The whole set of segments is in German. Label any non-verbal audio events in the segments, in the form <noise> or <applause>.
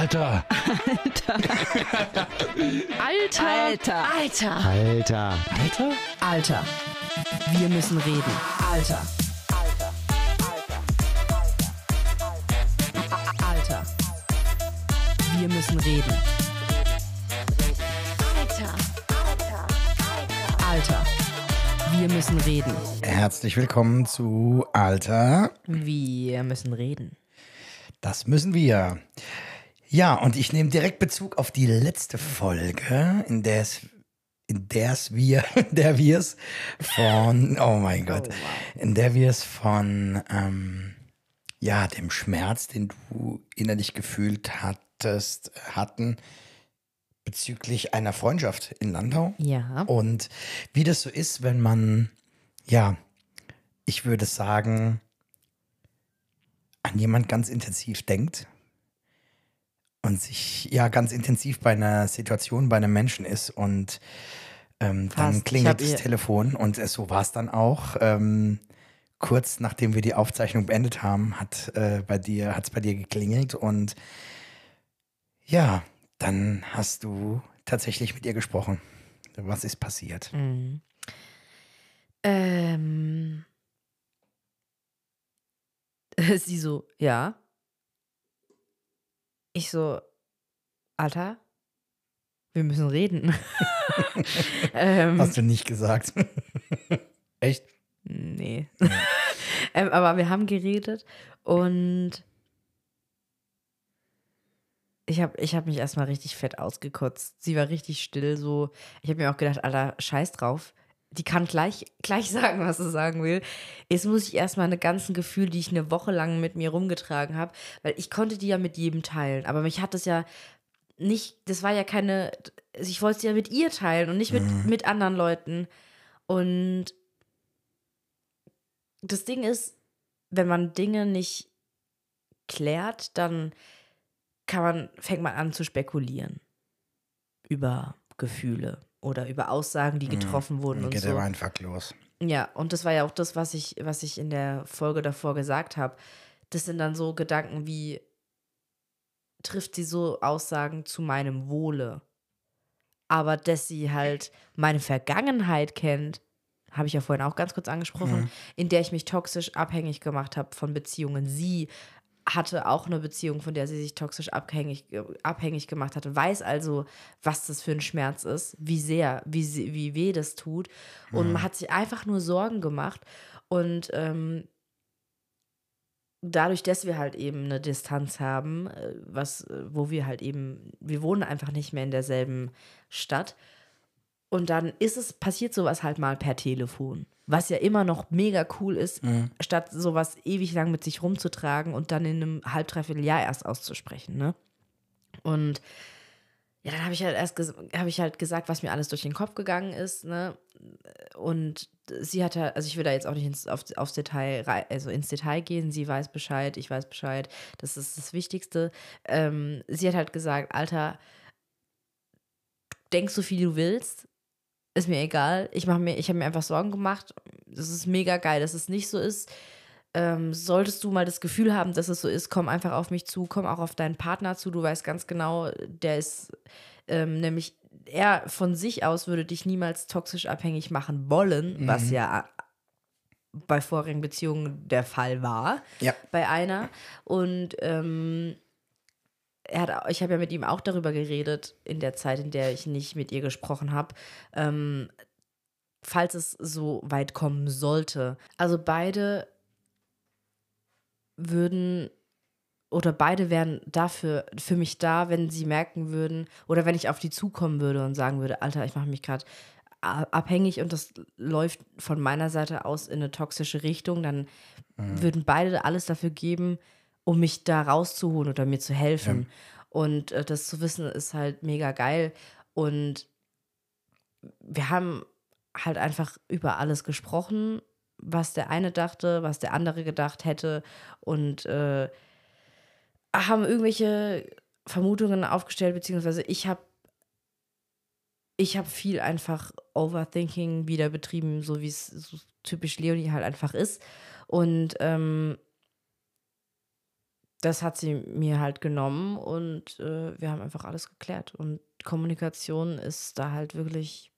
Alter. Alter. Alter. Alter. Alter. Alter? Alter. Wir müssen reden. Alter. Alter. Wir müssen reden. Alter. Alter. Wir müssen reden. Herzlich willkommen zu Alter. Wir müssen reden. Das müssen wir. Ja, und ich nehme direkt Bezug auf die letzte Folge, in der es <laughs> in der es wir, in der wir es von, oh mein Gott, in der wir es von, ähm, ja, dem Schmerz, den du innerlich gefühlt hattest, hatten, bezüglich einer Freundschaft in Landau. Ja. Und wie das so ist, wenn man, ja, ich würde sagen, an jemand ganz intensiv denkt und sich ja ganz intensiv bei einer Situation, bei einem Menschen ist und ähm, dann klingelt das Telefon und äh, so war es dann auch. Ähm, kurz nachdem wir die Aufzeichnung beendet haben, hat äh, bei dir hat's bei dir geklingelt und ja, dann hast du tatsächlich mit ihr gesprochen. Was ist passiert? Mhm. Ähm. <laughs> Sie so, ja. Ich so, Alter, wir müssen reden. <laughs> ähm, Hast du nicht gesagt. <laughs> Echt? nee. <laughs> ähm, aber wir haben geredet und ich habe ich hab mich erstmal richtig fett ausgekotzt. Sie war richtig still, so. Ich habe mir auch gedacht, Alter, scheiß drauf. Die kann gleich, gleich <laughs> sagen, was sie sagen will. Jetzt muss ich erstmal eine ganzen Gefühle, die ich eine Woche lang mit mir rumgetragen habe, weil ich konnte die ja mit jedem teilen. Aber mich hat das ja nicht, das war ja keine, ich wollte es ja mit ihr teilen und nicht mit, mit anderen Leuten. Und das Ding ist, wenn man Dinge nicht klärt, dann kann man, fängt man an zu spekulieren über Gefühle oder über Aussagen, die getroffen wurden Dann und geht so. der Weinfuck los. Ja, und das war ja auch das, was ich, was ich in der Folge davor gesagt habe. Das sind dann so Gedanken wie, trifft sie so Aussagen zu meinem Wohle? Aber dass sie halt meine Vergangenheit kennt, habe ich ja vorhin auch ganz kurz angesprochen, in der ich mich toxisch abhängig gemacht habe von Beziehungen. Sie hatte auch eine Beziehung, von der sie sich toxisch abhängig, abhängig gemacht hatte, weiß also, was das für ein Schmerz ist, wie sehr, wie, wie weh das tut. Und man hat sich einfach nur Sorgen gemacht. Und ähm, dadurch, dass wir halt eben eine Distanz haben, äh, was, äh, wo wir halt eben, wir wohnen einfach nicht mehr in derselben Stadt. Und dann ist es, passiert sowas halt mal per Telefon. Was ja immer noch mega cool ist, statt sowas ewig lang mit sich rumzutragen und dann in einem halb, dreiviertel Jahr erst auszusprechen, ne? Und ja, dann habe ich halt erst habe ich halt gesagt, was mir alles durch den Kopf gegangen ist, ne? Und sie hatte, also ich will da jetzt auch nicht ins, auf, aufs Detail, also ins Detail gehen. Sie weiß Bescheid, ich weiß Bescheid. Das ist das Wichtigste. Ähm, sie hat halt gesagt, Alter, denk so viel du willst, ist mir egal. Ich mache mir, ich habe mir einfach Sorgen gemacht. Das ist mega geil, dass es nicht so ist. Ähm, solltest du mal das Gefühl haben, dass es so ist, komm einfach auf mich zu, komm auch auf deinen Partner zu. Du weißt ganz genau, der ist ähm, nämlich er von sich aus würde dich niemals toxisch abhängig machen wollen, was ja bei vorigen Beziehungen der Fall war Ja. bei einer. Und ähm, hat, ich habe ja mit ihm auch darüber geredet, in der Zeit, in der ich nicht mit ihr gesprochen habe, ähm, falls es so weit kommen sollte. Also beide würden oder beide wären dafür für mich da, wenn sie merken würden oder wenn ich auf die zukommen würde und sagen würde, Alter, ich mache mich gerade abhängig und das läuft von meiner Seite aus in eine toxische Richtung, dann würden beide alles dafür geben, um mich da rauszuholen oder mir zu helfen. Und äh, das zu wissen ist halt mega geil. Und wir haben halt einfach über alles gesprochen, was der eine dachte, was der andere gedacht hätte und äh, haben irgendwelche Vermutungen aufgestellt, beziehungsweise ich habe ich habe viel einfach Overthinking wieder betrieben, so wie es so typisch Leonie halt einfach ist. Und ähm, das hat sie mir halt genommen und äh, wir haben einfach alles geklärt. Und Kommunikation ist da halt wirklich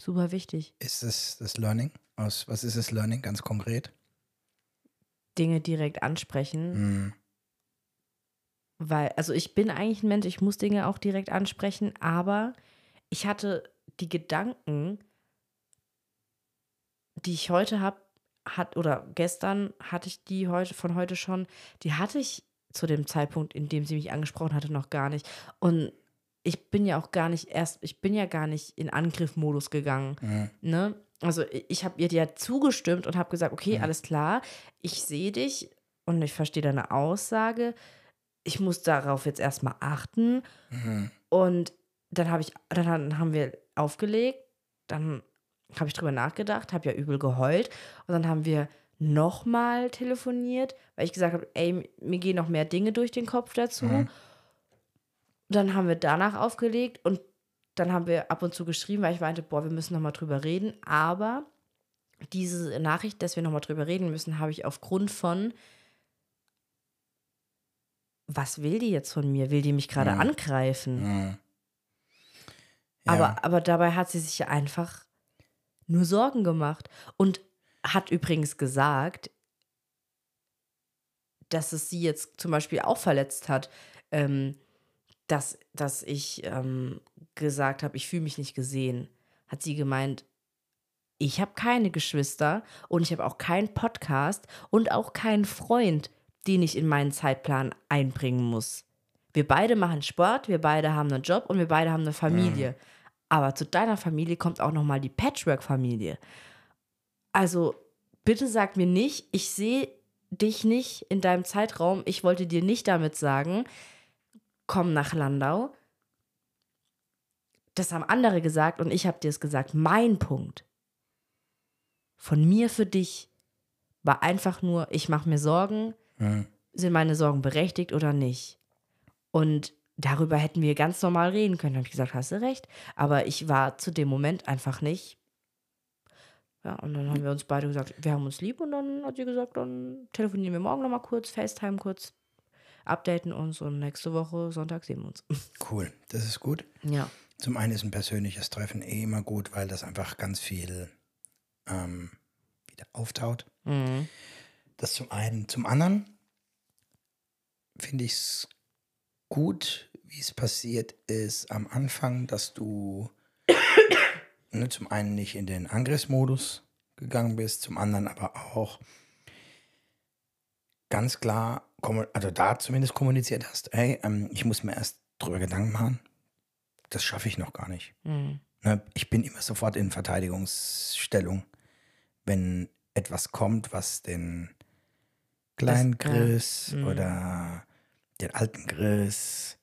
super wichtig. Ist es das Learning? Aus, was ist das Learning ganz konkret? Dinge direkt ansprechen. Hm. Weil, also ich bin eigentlich ein Mensch, ich muss Dinge auch direkt ansprechen, aber ich hatte die Gedanken, die ich heute habe, hat oder gestern hatte ich die heute von heute schon, die hatte ich zu dem Zeitpunkt, in dem sie mich angesprochen hatte, noch gar nicht. Und ich bin ja auch gar nicht erst, ich bin ja gar nicht in Angriffmodus gegangen. Mhm. Ne? Also ich habe ihr ja zugestimmt und habe gesagt, okay, Mhm. alles klar, ich sehe dich und ich verstehe deine Aussage. Ich muss darauf jetzt erstmal achten. Mhm. Und dann habe ich, dann haben wir aufgelegt, dann habe ich drüber nachgedacht, habe ja übel geheult und dann haben wir nochmal telefoniert, weil ich gesagt habe, ey, mir gehen noch mehr Dinge durch den Kopf dazu. Mhm. Dann haben wir danach aufgelegt und dann haben wir ab und zu geschrieben, weil ich meinte, boah, wir müssen nochmal drüber reden. Aber diese Nachricht, dass wir nochmal drüber reden müssen, habe ich aufgrund von, was will die jetzt von mir? Will die mich gerade Mhm. angreifen? Mhm. Ja. Aber, aber dabei hat sie sich ja einfach nur Sorgen gemacht und hat übrigens gesagt, dass es sie jetzt zum Beispiel auch verletzt hat, ähm, dass, dass ich ähm, gesagt habe, ich fühle mich nicht gesehen. Hat sie gemeint, ich habe keine Geschwister und ich habe auch keinen Podcast und auch keinen Freund, den ich in meinen Zeitplan einbringen muss. Wir beide machen Sport, wir beide haben einen Job und wir beide haben eine Familie. Aber zu deiner Familie kommt auch noch mal die Patchwork-Familie. Also bitte sag mir nicht, ich sehe dich nicht in deinem Zeitraum. Ich wollte dir nicht damit sagen, komm nach Landau. Das haben andere gesagt und ich habe dir es gesagt. Mein Punkt von mir für dich war einfach nur, ich mache mir Sorgen, Mhm. sind meine Sorgen berechtigt oder nicht? Und darüber hätten wir ganz normal reden können. Da habe ich gesagt, hast du recht. Aber ich war zu dem Moment einfach nicht. Ja, und dann haben wir uns beide gesagt, wir haben uns lieb. Und dann hat sie gesagt, dann telefonieren wir morgen nochmal kurz, FaceTime kurz, updaten uns und nächste Woche Sonntag sehen wir uns. Cool, das ist gut. Ja. Zum einen ist ein persönliches Treffen eh immer gut, weil das einfach ganz viel ähm, wieder auftaut. Mhm. Das zum einen. Zum anderen finde ich es gut, wie es passiert ist am Anfang, dass du <coughs> ne, zum einen nicht in den Angriffsmodus gegangen bist, zum anderen aber auch ganz klar, also da zumindest kommuniziert hast, hey, ähm, ich muss mir erst drüber Gedanken machen, das schaffe ich noch gar nicht. Mhm. Ne, ich bin immer sofort in Verteidigungsstellung, wenn etwas kommt, was den kleinen. Chris Mhm. oder den alten Chris,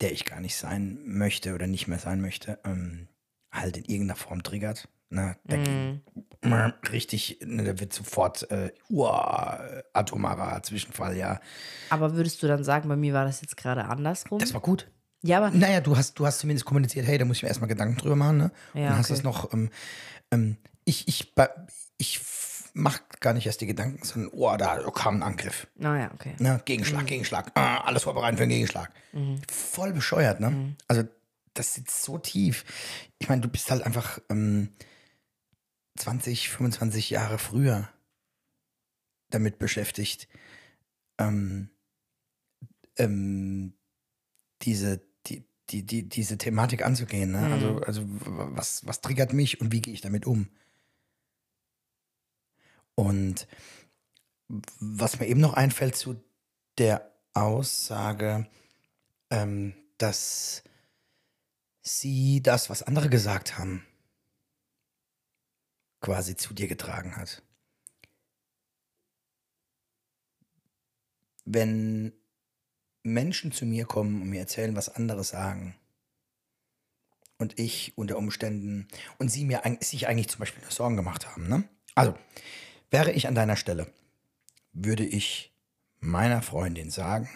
der ich gar nicht sein möchte oder nicht mehr sein möchte, ähm, halt in irgendeiner Form triggert. Ne, der Mhm. geht richtig, ne, der wird sofort äh, uah, atomarer Zwischenfall, ja. Aber würdest du dann sagen, bei mir war das jetzt gerade andersrum? Das war gut. ja, aber Naja, du hast, du hast zumindest kommuniziert, hey, da muss ich mir erstmal Gedanken drüber machen, ne? Ja, und hast okay. das noch, ähm, ähm, ich, ich, ba- ich f- mach gar nicht erst die Gedanken, sondern, oh, da kam ein Angriff. naja, okay. Ne? Gegenschlag, Mhm. Gegenschlag, ah, alles vorbereiten für einen Gegenschlag. Voll bescheuert, ne? Mhm. Also, das sitzt so tief. Ich meine, du bist halt einfach ähm, 20, 25 Jahre früher damit beschäftigt, ähm, ähm, diese, die, die, die, diese Thematik anzugehen. Ne? Mhm. Also, also was, was triggert mich und wie gehe ich damit um? Und was mir eben noch einfällt zu der Aussage, ähm, dass sie das, was andere gesagt haben, quasi zu dir getragen hat. Wenn Menschen zu mir kommen und mir erzählen, was andere sagen, und ich unter Umständen und sie mir sich eigentlich zum Beispiel Sorgen gemacht haben, ne? Also, wäre ich an deiner Stelle, würde ich meiner Freundin sagen,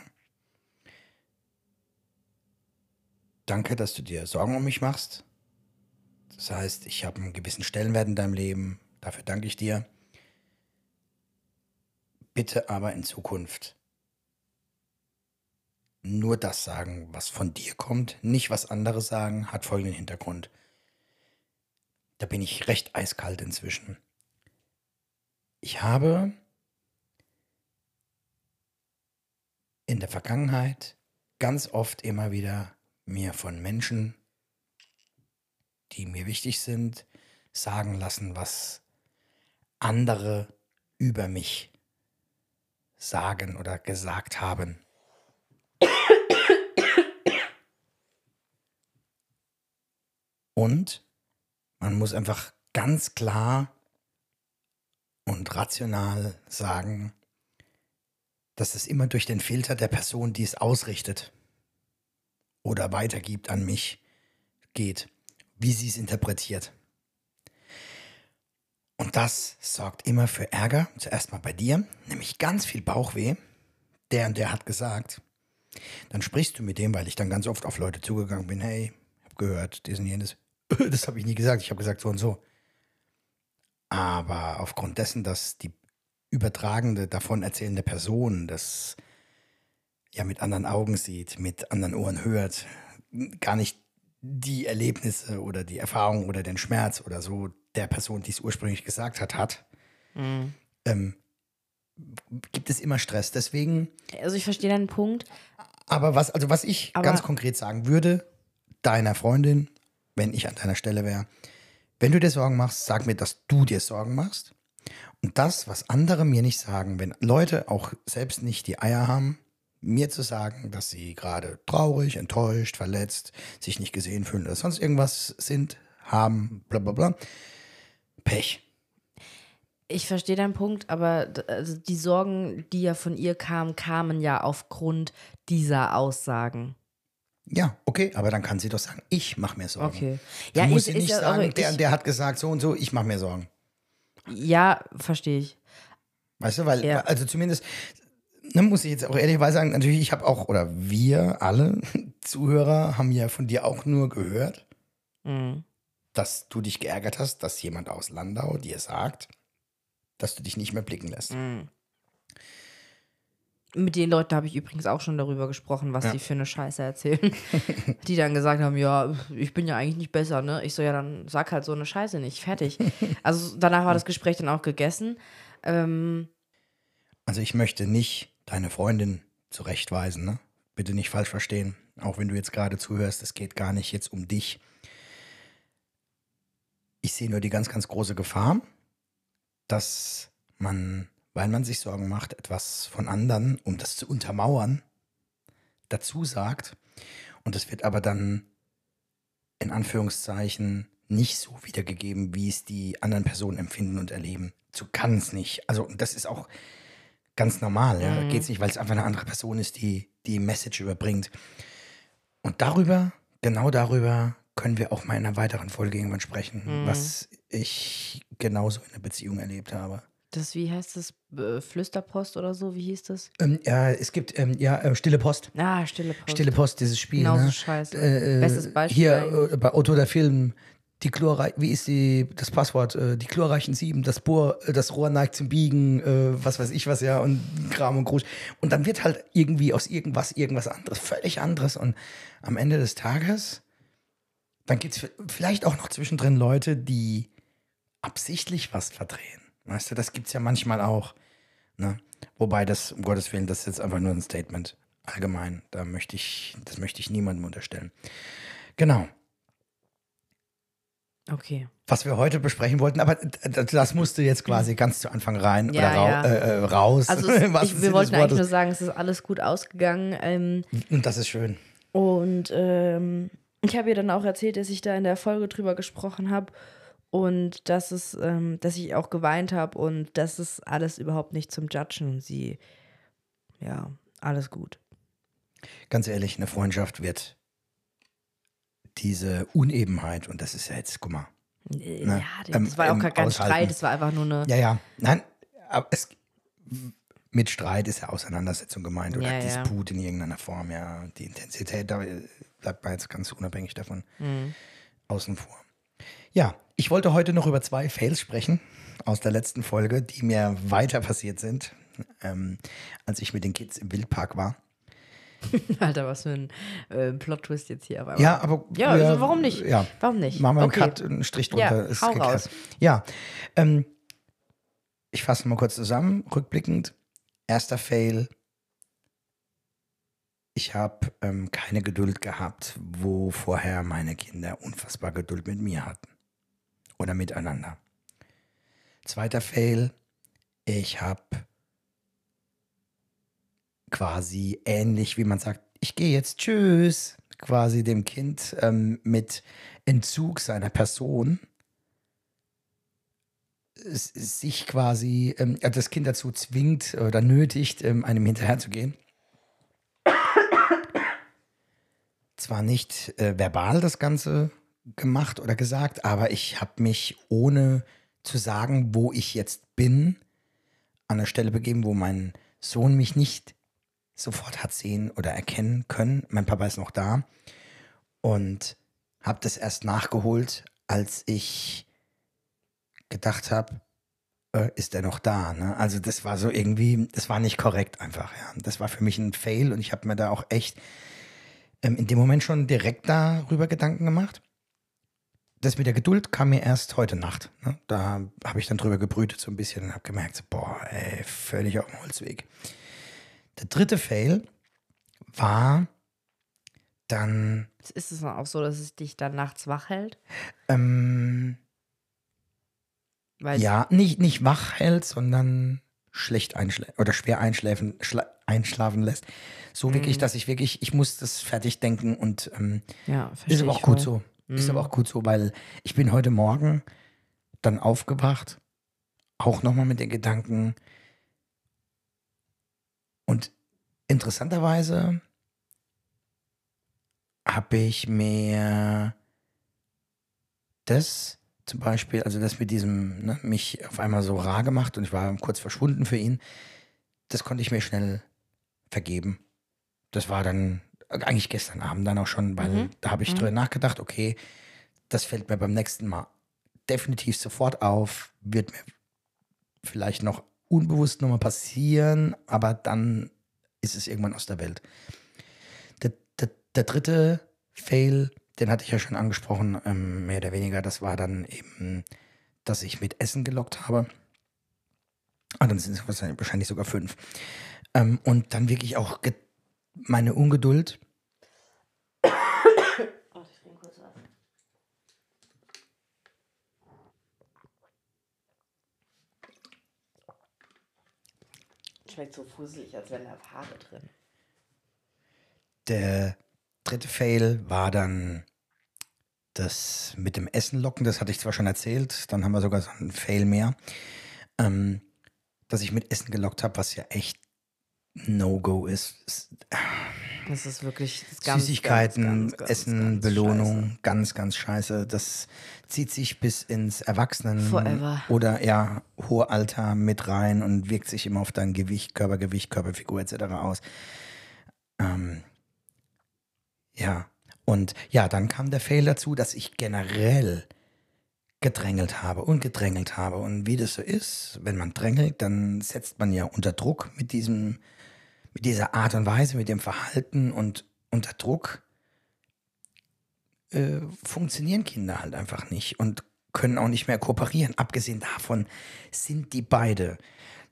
danke, dass du dir Sorgen um mich machst. Das heißt, ich habe einen gewissen Stellenwert in deinem Leben. Dafür danke ich dir. bitte aber in Zukunft nur das sagen, was von dir kommt, nicht was andere sagen, hat folgenden Hintergrund. Da bin ich recht eiskalt inzwischen. Ich habe in der Vergangenheit ganz oft immer wieder mir von Menschen, die mir wichtig sind, sagen lassen, was andere über mich sagen oder gesagt haben. Und man muss einfach ganz klar und rational sagen, dass es immer durch den Filter der Person, die es ausrichtet oder weitergibt an mich, geht, wie sie es interpretiert. Und das sorgt immer für Ärger, zuerst mal bei dir, nämlich ganz viel Bauchweh. Der und der hat gesagt. Dann sprichst du mit dem, weil ich dann ganz oft auf Leute zugegangen bin, hey, hab gehört, dies und jenes. <laughs> Das habe ich nie gesagt, ich habe gesagt so und so. Aber aufgrund dessen, dass die übertragende, davon erzählende Person das ja mit anderen Augen sieht, mit anderen Ohren hört, gar nicht die Erlebnisse oder die Erfahrung oder den Schmerz oder so der Person, die es ursprünglich gesagt hat, hat, mhm. ähm, gibt es immer Stress. Deswegen. Also ich verstehe deinen Punkt. Aber was, also was ich aber ganz konkret sagen würde, deiner Freundin, wenn ich an deiner Stelle wäre, wenn du dir Sorgen machst, sag mir, dass du dir Sorgen machst. Und das, was andere mir nicht sagen, wenn Leute auch selbst nicht die Eier haben, mir zu sagen, dass sie gerade traurig, enttäuscht, verletzt, sich nicht gesehen fühlen oder sonst irgendwas sind, haben, bla bla bla, Pech. Ich verstehe deinen Punkt, aber also die Sorgen, die ja von ihr kamen, kamen ja aufgrund dieser Aussagen. Ja, okay, aber dann kann sie doch sagen, ich mache mir Sorgen. Okay. Ja, muss sie nicht sagen, der, der hat gesagt so und so, ich mache mir Sorgen. Ja, verstehe ich. Weißt du, weil, ja. also zumindest, dann muss ich jetzt auch ehrlicherweise sagen, natürlich, ich habe auch, oder wir alle <laughs> Zuhörer haben ja von dir auch nur gehört, mhm. dass du dich geärgert hast, dass jemand aus Landau dir sagt, dass du dich nicht mehr blicken lässt. Mhm. Mit den Leuten habe ich übrigens auch schon darüber gesprochen, was ja. die für eine Scheiße erzählen. <laughs> die dann gesagt haben, ja, ich bin ja eigentlich nicht besser, ne? Ich so, ja, dann sag halt so eine Scheiße nicht, fertig. <laughs> also danach war das Gespräch dann auch gegessen. Ähm, also ich möchte nicht deine Freundin zurechtweisen, ne? Bitte nicht falsch verstehen. Auch wenn du jetzt gerade zuhörst, es geht gar nicht jetzt um dich. Ich sehe nur die ganz, ganz große Gefahr, dass man weil man sich Sorgen macht, etwas von anderen, um das zu untermauern, dazu sagt. Und es wird aber dann in Anführungszeichen nicht so wiedergegeben, wie es die anderen Personen empfinden und erleben. So kann es nicht. Also das ist auch ganz normal. Ja? Mhm. Geht es nicht, weil es einfach eine andere Person ist, die die Message überbringt. Und darüber, genau darüber, können wir auch mal in einer weiteren Folge irgendwann sprechen, mhm. was ich genauso in der Beziehung erlebt habe. Das, wie heißt das? Äh, Flüsterpost oder so? Wie hieß das? Ähm, ja, es gibt ähm, ja äh, Stille Post. Ah, Stille Post. Stille Post, dieses Spiel. Genauso ne? scheiße. Äh, äh Bestes Beispiel. Hier äh, bei Otto der Film. Die Chlorreich, wie ist die, das Passwort? Die chlorreichen Sieben, das Bohr, das Rohr neigt zum Biegen, was weiß ich was, ja, und Kram und Grusch. Und dann wird halt irgendwie aus irgendwas irgendwas anderes, völlig anderes. Und am Ende des Tages, dann gibt es vielleicht auch noch zwischendrin Leute, die absichtlich was verdrehen. Weißt du, das gibt es ja manchmal auch. Ne? Wobei das, um Gottes Willen, das ist jetzt einfach nur ein Statement. Allgemein. Da möchte ich, das möchte ich niemandem unterstellen. Genau. Okay. Was wir heute besprechen wollten, aber das musste jetzt quasi ganz zu Anfang rein ja, oder ra ja. äh, äh raus. Also <laughs> es, ich, wir wollten eigentlich nur sagen, es ist alles gut ausgegangen. Ähm, und das ist schön. Und ähm, ich habe ihr dann auch erzählt, dass ich da in der Folge drüber gesprochen habe und dass es, ähm, dass ich auch geweint habe und das ist alles überhaupt nicht zum Judgen und sie, ja, alles gut. Ganz ehrlich, eine Freundschaft wird diese Unebenheit und das ist ja jetzt, guck mal. Äh, ne, ja, das ähm, war auch gar kein aushalten. Streit, das war einfach nur eine. Ja, ja, nein, aber es, mit Streit ist ja Auseinandersetzung gemeint oder ja, Disput ja. in irgendeiner Form, ja. Die Intensität, da bleibt man jetzt ganz unabhängig davon mhm. außen vor. Ja, ich wollte heute noch über zwei Fails sprechen aus der letzten Folge, die mir weiter passiert sind. ähm, als ich mit den Kids im Wildpark war. <laughs> Alter, was für ein äh, Plot-Twist jetzt hier. Aber Ja, aber Ja, also warum nicht? Ja, Warum nicht? Machen wir einen Okay. Cut, einen Strich Ja, drunter. ist hau geklärt. raus. Ja, ähm, ich fasse mal kurz zusammen, rückblickend. Erster Fail. Ich habe ähm, keine Geduld gehabt, wo vorher meine Kinder unfassbar Geduld mit mir hatten. Oder miteinander. Zweiter Fail. Ich habe quasi ähnlich, wie man sagt, ich gehe jetzt, tschüss, quasi dem Kind ähm, mit Entzug seiner Person sich quasi ähm, das Kind dazu zwingt oder nötigt, ähm, einem hinterherzugehen. Zwar nicht äh, verbal das Ganze gemacht oder gesagt, aber ich habe mich ohne zu sagen, wo ich jetzt bin, an der Stelle begeben, wo mein Sohn mich nicht sofort hat sehen oder erkennen können. Mein Papa ist noch da und habe das erst nachgeholt, als ich gedacht habe, äh, ist er noch da? Ne? Also das war so irgendwie, das war nicht korrekt einfach. Ja. Das war für mich ein Fail und ich habe mir da auch echt ähm, in dem Moment schon direkt darüber Gedanken gemacht. Das mit der Geduld kam mir erst heute Nacht. Ne? Da habe ich dann drüber gebrütet so ein bisschen und habe gemerkt, so, boah, ey, völlig auf dem Holzweg. Der dritte Fail war dann Ist es dann auch so, dass es dich dann nachts wach hält? ähm, Weil ja, nicht, nicht wach hält, sondern schlecht einschläft oder schwer einschläfen, schla einschlafen lässt. So wirklich, dass ich wirklich, ich muss das fertig denken und ähm, ja, ist aber auch gut voll. so. Ist aber auch gut so, weil ich bin heute Morgen dann aufgewacht, auch nochmal mit den Gedanken. Und interessanterweise habe ich mir das zum Beispiel, also das mit diesem, ne, mich auf einmal so rar gemacht und ich war kurz verschwunden für ihn, das konnte ich mir schnell vergeben. Das war dann eigentlich gestern Abend dann auch schon, weil Mhm. da habe ich drüber nachgedacht, okay, das fällt mir beim nächsten Mal definitiv sofort auf, wird mir vielleicht noch unbewusst nochmal passieren, aber dann ist es irgendwann aus der Welt. Der, der, der dritte Fail, den hatte ich ja schon angesprochen, ähm, mehr oder weniger, das war dann eben, dass ich mit Essen gelockt habe. Ah, dann sind es wahrscheinlich sogar fünf. Ähm, und dann wirklich auch ge- meine Ungeduld. Schmeckt so fusselig, als wären da Haare drin. Der dritte Fail war dann das mit dem Essen locken. Das hatte ich zwar schon erzählt, dann haben wir sogar so einen Fail mehr. Ähm, dass ich mit Essen gelockt habe, was ja echt No-Go ist. Das ist wirklich das ist ganz, Süßigkeiten, ganz, ganz, Essen, Belohnung, scheiße. ganz, ganz scheiße. Das zieht sich bis ins Erwachsenen Forever. oder ja, hohe Alter mit rein und wirkt sich immer auf dein Gewicht, Körpergewicht, Körperfigur etc. aus. Ähm, ja, und ja, dann kam der Fail dazu, dass ich generell gedrängelt habe und gedrängelt habe. Und wie das so ist, wenn man drängelt, dann setzt man ja unter Druck mit diesem, mit dieser Art und Weise, mit dem Verhalten und unter Druck äh, funktionieren Kinder halt einfach nicht und können auch nicht mehr kooperieren. Abgesehen davon sind die beide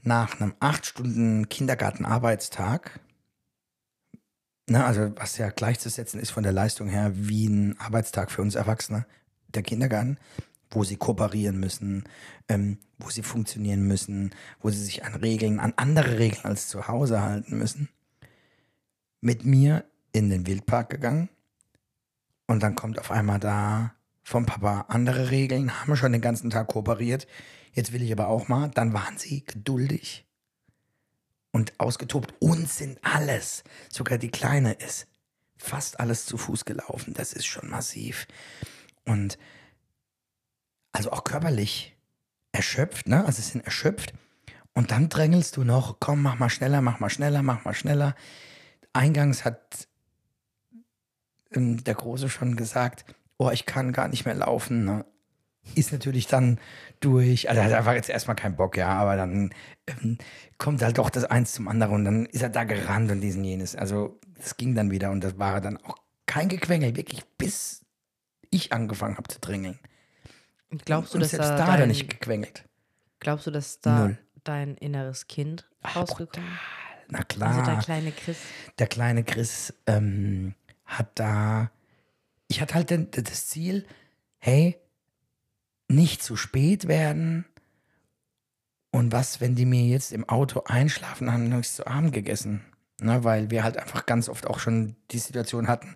nach einem acht Stunden Kindergartenarbeitstag, ne, also was ja gleichzusetzen ist von der Leistung her wie ein Arbeitstag für uns Erwachsene, der Kindergarten, wo sie kooperieren müssen, ähm, wo sie funktionieren müssen, wo sie sich an Regeln, an andere Regeln als zu Hause halten müssen, mit mir in den Wildpark gegangen und dann kommt auf einmal da vom Papa andere Regeln, haben schon den ganzen Tag kooperiert, jetzt will ich aber auch mal, dann waren sie geduldig und ausgetobt. Und sind alles, sogar die Kleine ist fast alles zu Fuß gelaufen, das ist schon massiv. Und also auch körperlich erschöpft, ne? Also sie sind erschöpft. Und dann drängelst du noch, komm, mach mal schneller, mach mal schneller, mach mal schneller. Eingangs hat ähm, der Große schon gesagt, oh, ich kann gar nicht mehr laufen. Ne? ist natürlich dann durch, also hat einfach jetzt erstmal keinen Bock, ja, aber dann ähm, kommt halt doch das eins zum anderen und dann ist er da gerannt und diesen jenes. Also das ging dann wieder und das war dann auch kein Gequengel, wirklich bis ich angefangen habe zu drängeln. Und glaubst du, dass selbst da, da dein, nicht gequengelt. glaubst du, dass da Null. dein inneres Kind rausgekommen ist? Na klar. Also der kleine Chris. der kleine Chris ähm, hat da, ich hatte halt den, das Ziel, hey, nicht zu spät werden. Und was, wenn die mir jetzt im Auto einschlafen, haben noch nichts zu Abend gegessen. Ne, weil wir halt einfach ganz oft auch schon die Situation hatten,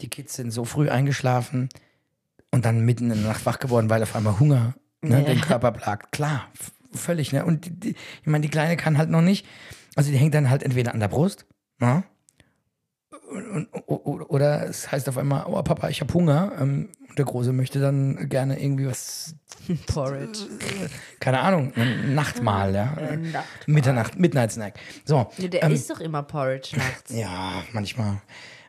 die Kids sind so früh eingeschlafen und dann mitten in der Nacht wach geworden, weil auf einmal Hunger ne, Ja. den Körper plagt. Klar, völlig. Ne? Und die, die, ich meine, die Kleine kann halt noch nicht. Also die hängt dann halt entweder an der Brust, ne? Und, oder es heißt auf einmal, oh Papa, ich habe Hunger. Ähm, und der Große möchte dann gerne irgendwie was, <laughs> Porridge. <laughs> keine Ahnung, ein Nachtmahl, ja. Äh, Nachtmahl. Mitternacht, Midnight Snack. So. Nee, der ähm, isst doch immer Porridge nachts. <laughs> ja, manchmal.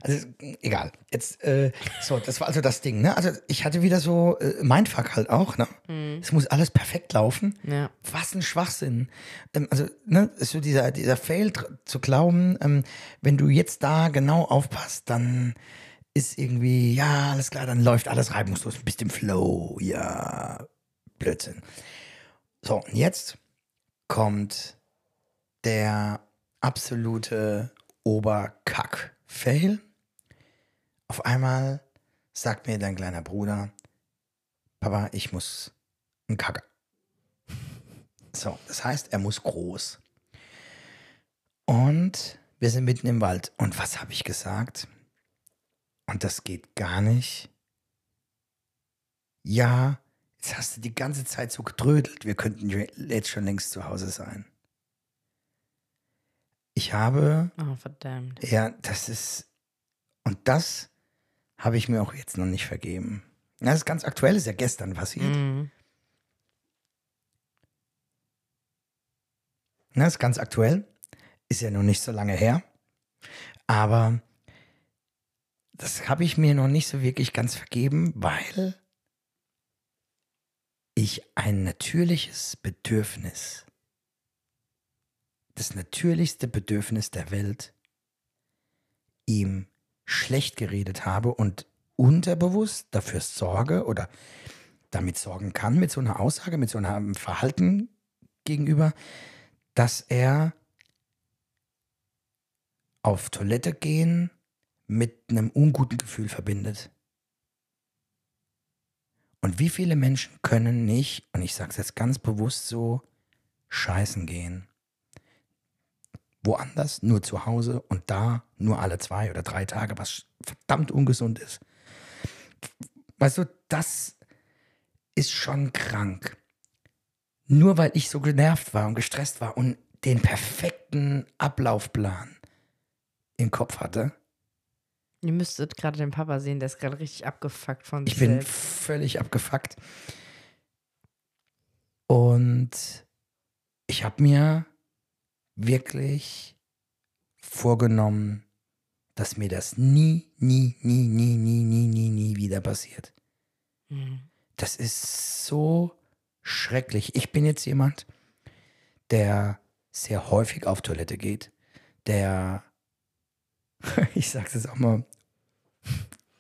Also, egal. Jetzt, äh, so, das war also das Ding, ne? Also, ich hatte wieder so äh, Mindfuck halt auch, ne? Es muss alles perfekt laufen. Ja. Was ein Schwachsinn. Ähm, also, ne, so dieser, dieser Fail zu glauben, ähm, wenn du jetzt da genau aufpasst, dann ist irgendwie, ja, alles klar, dann läuft alles reibungslos, bist im Flow, ja, Blödsinn. So, und jetzt kommt der absolute Oberkack-Fail. Auf einmal sagt mir dein kleiner Bruder, Papa, ich muss einen Kacker. So, das heißt, er muss groß. Und wir sind mitten im Wald. Und was habe ich gesagt? Und das geht gar nicht. Ja, jetzt hast du die ganze Zeit so gedrödelt. Wir könnten jetzt schon längst zu Hause sein. Ich habe, Oh, verdammt. ja, das ist, und das habe ich mir auch jetzt noch nicht vergeben. Das ist ganz aktuell, ist ja gestern passiert. Mhm. Das ist ganz aktuell. Ist ja noch nicht so lange her. Aber das habe ich mir noch nicht so wirklich ganz vergeben, weil ich ein natürliches Bedürfnis, das natürlichste Bedürfnis der Welt, ihm schlecht geredet habe und unterbewusst dafür sorge oder damit sorgen kann, mit so einer Aussage, mit so einem Verhalten gegenüber, dass er auf Toilette gehen mit einem unguten Gefühl verbindet. Und wie viele Menschen können nicht, und ich sage es jetzt ganz bewusst so, scheißen gehen? Woanders nur zu Hause und da nur alle zwei oder drei Tage, was verdammt ungesund ist. Weißt du, das ist schon krank. Nur weil ich so genervt war und gestresst war und den perfekten Ablaufplan im Kopf hatte. Ihr müsstet gerade den Papa sehen, der ist gerade richtig abgefuckt von sich Ich bin selbst. völlig abgefuckt. Und ich habe mir wirklich vorgenommen, dass mir das nie, nie, nie, nie, nie, nie, nie, nie wieder passiert. Mhm. Das ist so schrecklich. Ich bin jetzt jemand, der sehr häufig auf Toilette geht, der, <laughs> ich sag's jetzt auch mal,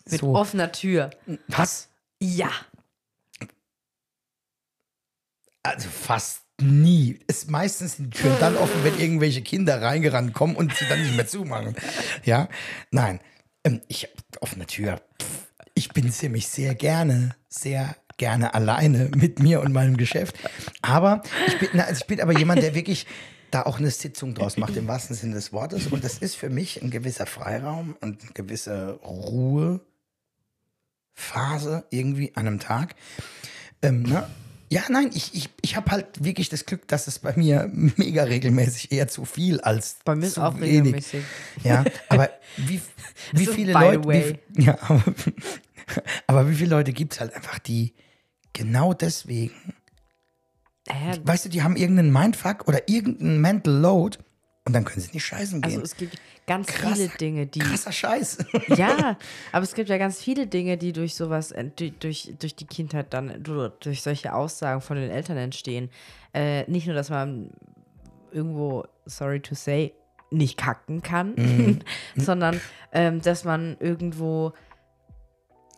Mit so, offener Tür. was? Ja. Also fast nie. Ist meistens die Türen dann offen, wenn irgendwelche Kinder reingerannt kommen und sie dann nicht mehr zumachen. Ja, nein. Ähm, ich offene Tür. Ich bin ziemlich sehr gerne, sehr gerne alleine mit mir und meinem Geschäft. Aber ich bin, na, also ich bin aber jemand, der wirklich da auch eine Sitzung draus macht, im wahrsten Sinne des Wortes. Und das ist für mich ein gewisser Freiraum und eine gewisse Ruhephase irgendwie an einem Tag. Ähm, ne? Ja, nein, ich, ich, ich habe halt wirklich das Glück, dass es bei mir <laughs> mega regelmäßig eher zu viel als Bei mir ist zu auch wenig. regelmäßig. Ja, aber <laughs> wie, wie So, viele Leute. Wie, <laughs> ja, aber, aber wie viele Leute gibt es halt einfach, die genau deswegen, Äh, weißt du, die haben irgendeinen Mindfuck oder irgendeinen Mental Load Und dann können sie nicht scheißen gehen. Also es gibt ganz Krass, viele Dinge, die. Krasser Scheiß. <laughs> Ja, <laughs> aber es gibt ja ganz viele Dinge, die durch sowas, durch, durch, durch die Kindheit dann, du- durch solche Aussagen von den Eltern entstehen. Äh, nicht nur, dass man irgendwo, sorry to say, nicht kacken kann, Mhm. <laughs> sondern ähm, dass man irgendwo,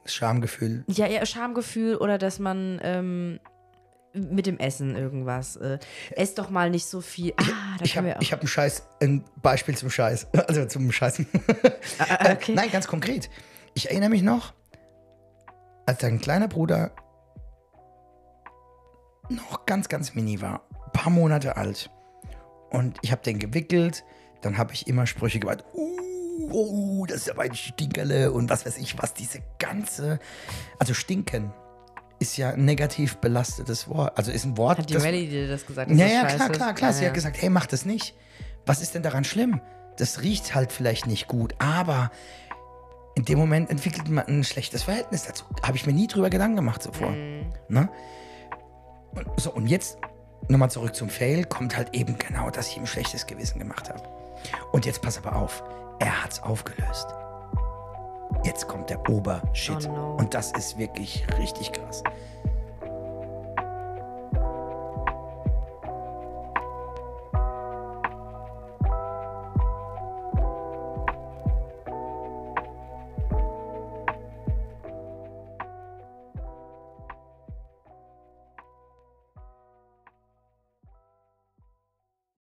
Schamgefühl. ja, ja, Schamgefühl oder dass man ähm, mit dem Essen irgendwas, äh, ess doch mal nicht so viel. Ah, da Ich habe hab ein Scheiß, ein Beispiel zum Scheiß. <laughs> Also zum Scheißen. <laughs> Ah, Äh, okay. Nein, ganz konkret. Ich erinnere mich noch, als dein kleiner Bruder noch ganz, ganz mini war, ein paar Monate alt. Und ich habe den gewickelt, dann habe ich immer Sprüche gemacht. Uh, oh, das ist aber ein Stinkerle und was weiß ich was. Diese ganze, also stinken ist ja ein negativ belastetes Wort. Also ist ein Wort, Hat die das- Melly dir das gesagt? dass ja, klar, klar, klar. Ja, Sie ja. hat gesagt, hey, mach das nicht. Was ist denn daran schlimm? Das riecht halt vielleicht nicht gut, aber in dem Moment entwickelt man ein schlechtes Verhältnis dazu. Habe ich mir nie drüber Gedanken gemacht zuvor. Mhm. Ne? Und, so, und jetzt nochmal zurück zum Fail, kommt halt eben genau, dass ich ihm ein schlechtes Gewissen gemacht habe. Und jetzt pass aber auf, er hat's aufgelöst. Jetzt kommt der Obershit. Oh no. Und das ist wirklich richtig krass.